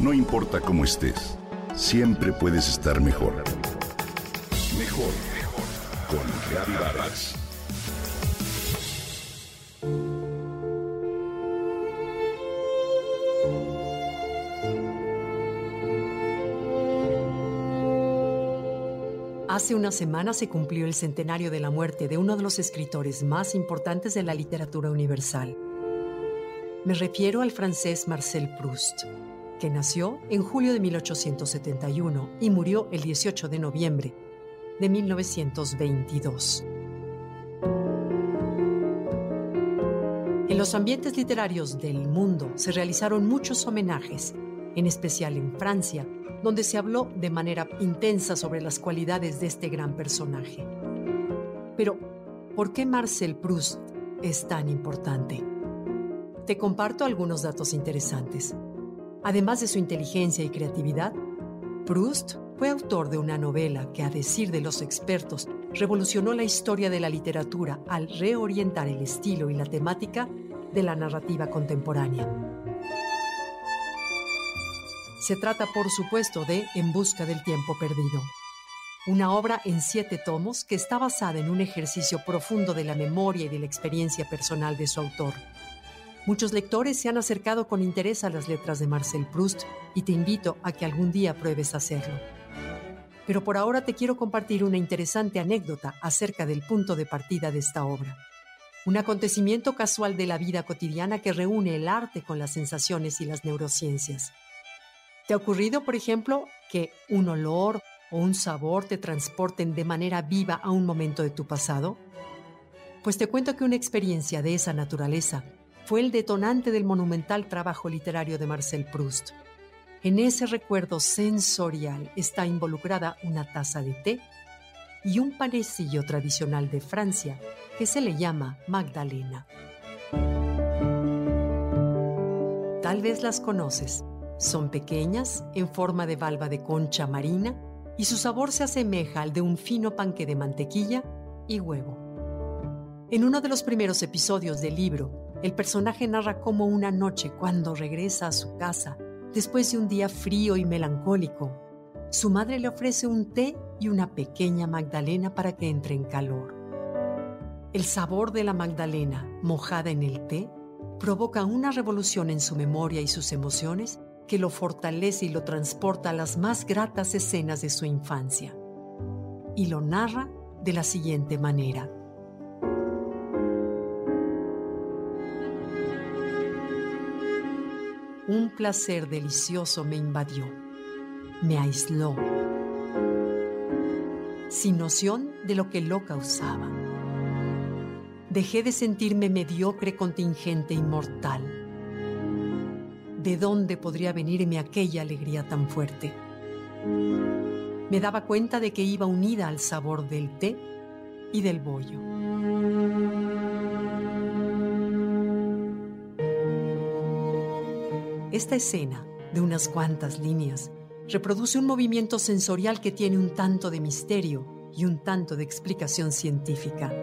No importa cómo estés, siempre puedes estar mejor. Mejor, mejor. Con Reavivadas. Hace una semana se cumplió el centenario de la muerte de uno de los escritores más importantes de la literatura universal. Me refiero al francés Marcel Proust, que nació en julio de 1871 y murió el 18 de noviembre de 1922. En los ambientes literarios del mundo se realizaron muchos homenajes, en especial en Francia, donde se habló de manera intensa sobre las cualidades de este gran personaje. Pero, ¿por qué Marcel Proust es tan importante? Te comparto algunos datos interesantes. Además de su inteligencia y creatividad, Proust fue autor de una novela que, a decir de los expertos, revolucionó la historia de la literatura al reorientar el estilo y la temática de la narrativa contemporánea. Se trata, por supuesto, de En Busca del Tiempo Perdido, una obra en siete tomos que está basada en un ejercicio profundo de la memoria y de la experiencia personal de su autor. Muchos lectores se han acercado con interés a las letras de Marcel Proust y te invito a que algún día pruebes hacerlo. Pero por ahora te quiero compartir una interesante anécdota acerca del punto de partida de esta obra. Un acontecimiento casual de la vida cotidiana que reúne el arte con las sensaciones y las neurociencias. ¿Te ha ocurrido, por ejemplo, que un olor o un sabor te transporten de manera viva a un momento de tu pasado? Pues te cuento que una experiencia de esa naturaleza fue el detonante del monumental trabajo literario de Marcel Proust. En ese recuerdo sensorial está involucrada una taza de té y un panecillo tradicional de Francia que se le llama Magdalena. Tal vez las conoces. Son pequeñas, en forma de valva de concha marina, y su sabor se asemeja al de un fino panque de mantequilla y huevo. En uno de los primeros episodios del libro, el personaje narra cómo una noche, cuando regresa a su casa, después de un día frío y melancólico, su madre le ofrece un té y una pequeña magdalena para que entre en calor. El sabor de la magdalena mojada en el té provoca una revolución en su memoria y sus emociones que lo fortalece y lo transporta a las más gratas escenas de su infancia. Y lo narra de la siguiente manera. Un placer delicioso me invadió, me aisló, sin noción de lo que lo causaba. Dejé de sentirme mediocre, contingente y mortal. ¿De dónde podría venirme aquella alegría tan fuerte? Me daba cuenta de que iba unida al sabor del té y del bollo. Esta escena, de unas cuantas líneas, reproduce un movimiento sensorial que tiene un tanto de misterio y un tanto de explicación científica.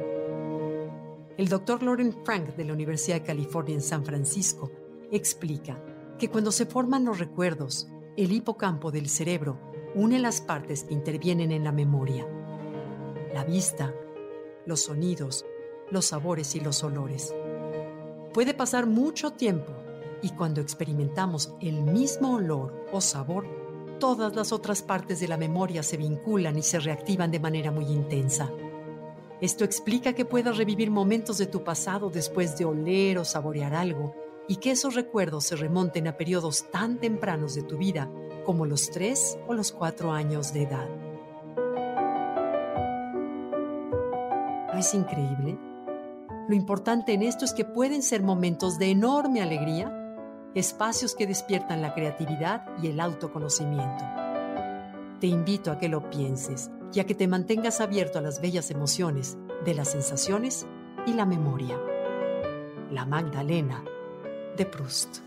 El doctor Lauren Frank de la Universidad de California en San Francisco explica que cuando se forman los recuerdos, el hipocampo del cerebro une las partes que intervienen en la memoria. La vista, los sonidos, los sabores y los olores. Puede pasar mucho tiempo y cuando experimentamos el mismo olor o sabor, todas las otras partes de la memoria se vinculan y se reactivan de manera muy intensa. Esto explica que puedas revivir momentos de tu pasado después de oler o saborear algo y que esos recuerdos se remonten a periodos tan tempranos de tu vida como los 3 o los 4 años de edad. ¿No es increíble? Lo importante en esto es que pueden ser momentos de enorme alegría espacios que despiertan la creatividad y el autoconocimiento. Te invito a que lo pienses y a que te mantengas abierto a las bellas emociones de las sensaciones y la memoria. La Magdalena de Proust.